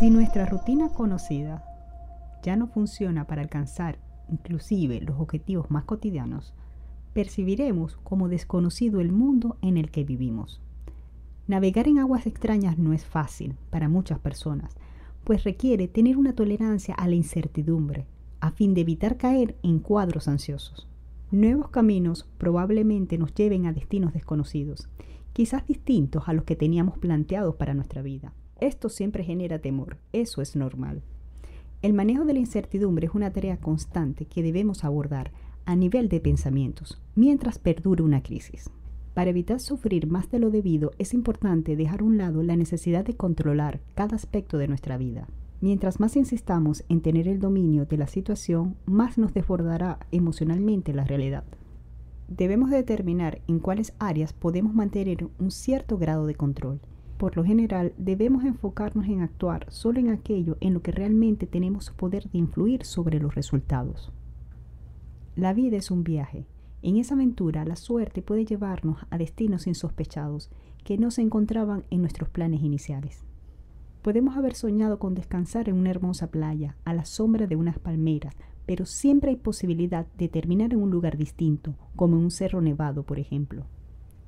Si nuestra rutina conocida ya no funciona para alcanzar inclusive los objetivos más cotidianos, percibiremos como desconocido el mundo en el que vivimos. Navegar en aguas extrañas no es fácil para muchas personas, pues requiere tener una tolerancia a la incertidumbre, a fin de evitar caer en cuadros ansiosos. Nuevos caminos probablemente nos lleven a destinos desconocidos, quizás distintos a los que teníamos planteados para nuestra vida. Esto siempre genera temor, eso es normal. El manejo de la incertidumbre es una tarea constante que debemos abordar a nivel de pensamientos mientras perdure una crisis. Para evitar sufrir más de lo debido es importante dejar a un lado la necesidad de controlar cada aspecto de nuestra vida. Mientras más insistamos en tener el dominio de la situación, más nos desbordará emocionalmente la realidad. Debemos determinar en cuáles áreas podemos mantener un cierto grado de control. Por lo general, debemos enfocarnos en actuar solo en aquello en lo que realmente tenemos poder de influir sobre los resultados. La vida es un viaje en esa aventura, la suerte puede llevarnos a destinos insospechados que no se encontraban en nuestros planes iniciales. Podemos haber soñado con descansar en una hermosa playa, a la sombra de unas palmeras, pero siempre hay posibilidad de terminar en un lugar distinto, como un cerro nevado, por ejemplo.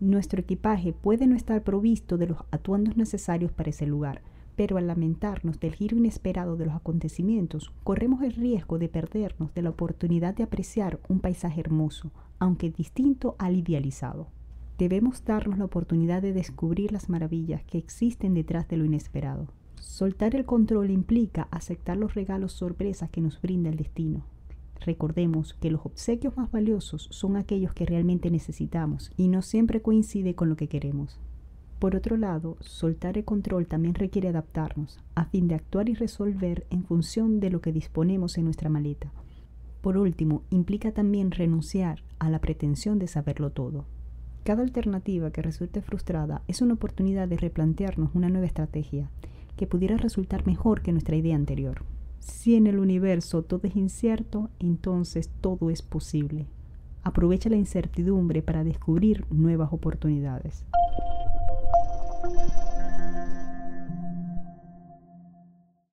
Nuestro equipaje puede no estar provisto de los atuendos necesarios para ese lugar, pero al lamentarnos del giro inesperado de los acontecimientos, corremos el riesgo de perdernos de la oportunidad de apreciar un paisaje hermoso, aunque distinto al idealizado. Debemos darnos la oportunidad de descubrir las maravillas que existen detrás de lo inesperado. Soltar el control implica aceptar los regalos sorpresas que nos brinda el destino. Recordemos que los obsequios más valiosos son aquellos que realmente necesitamos y no siempre coincide con lo que queremos. Por otro lado, soltar el control también requiere adaptarnos, a fin de actuar y resolver en función de lo que disponemos en nuestra maleta. Por último, implica también renunciar a la pretensión de saberlo todo. Cada alternativa que resulte frustrada es una oportunidad de replantearnos una nueva estrategia que pudiera resultar mejor que nuestra idea anterior. Si en el universo todo es incierto, entonces todo es posible. Aprovecha la incertidumbre para descubrir nuevas oportunidades.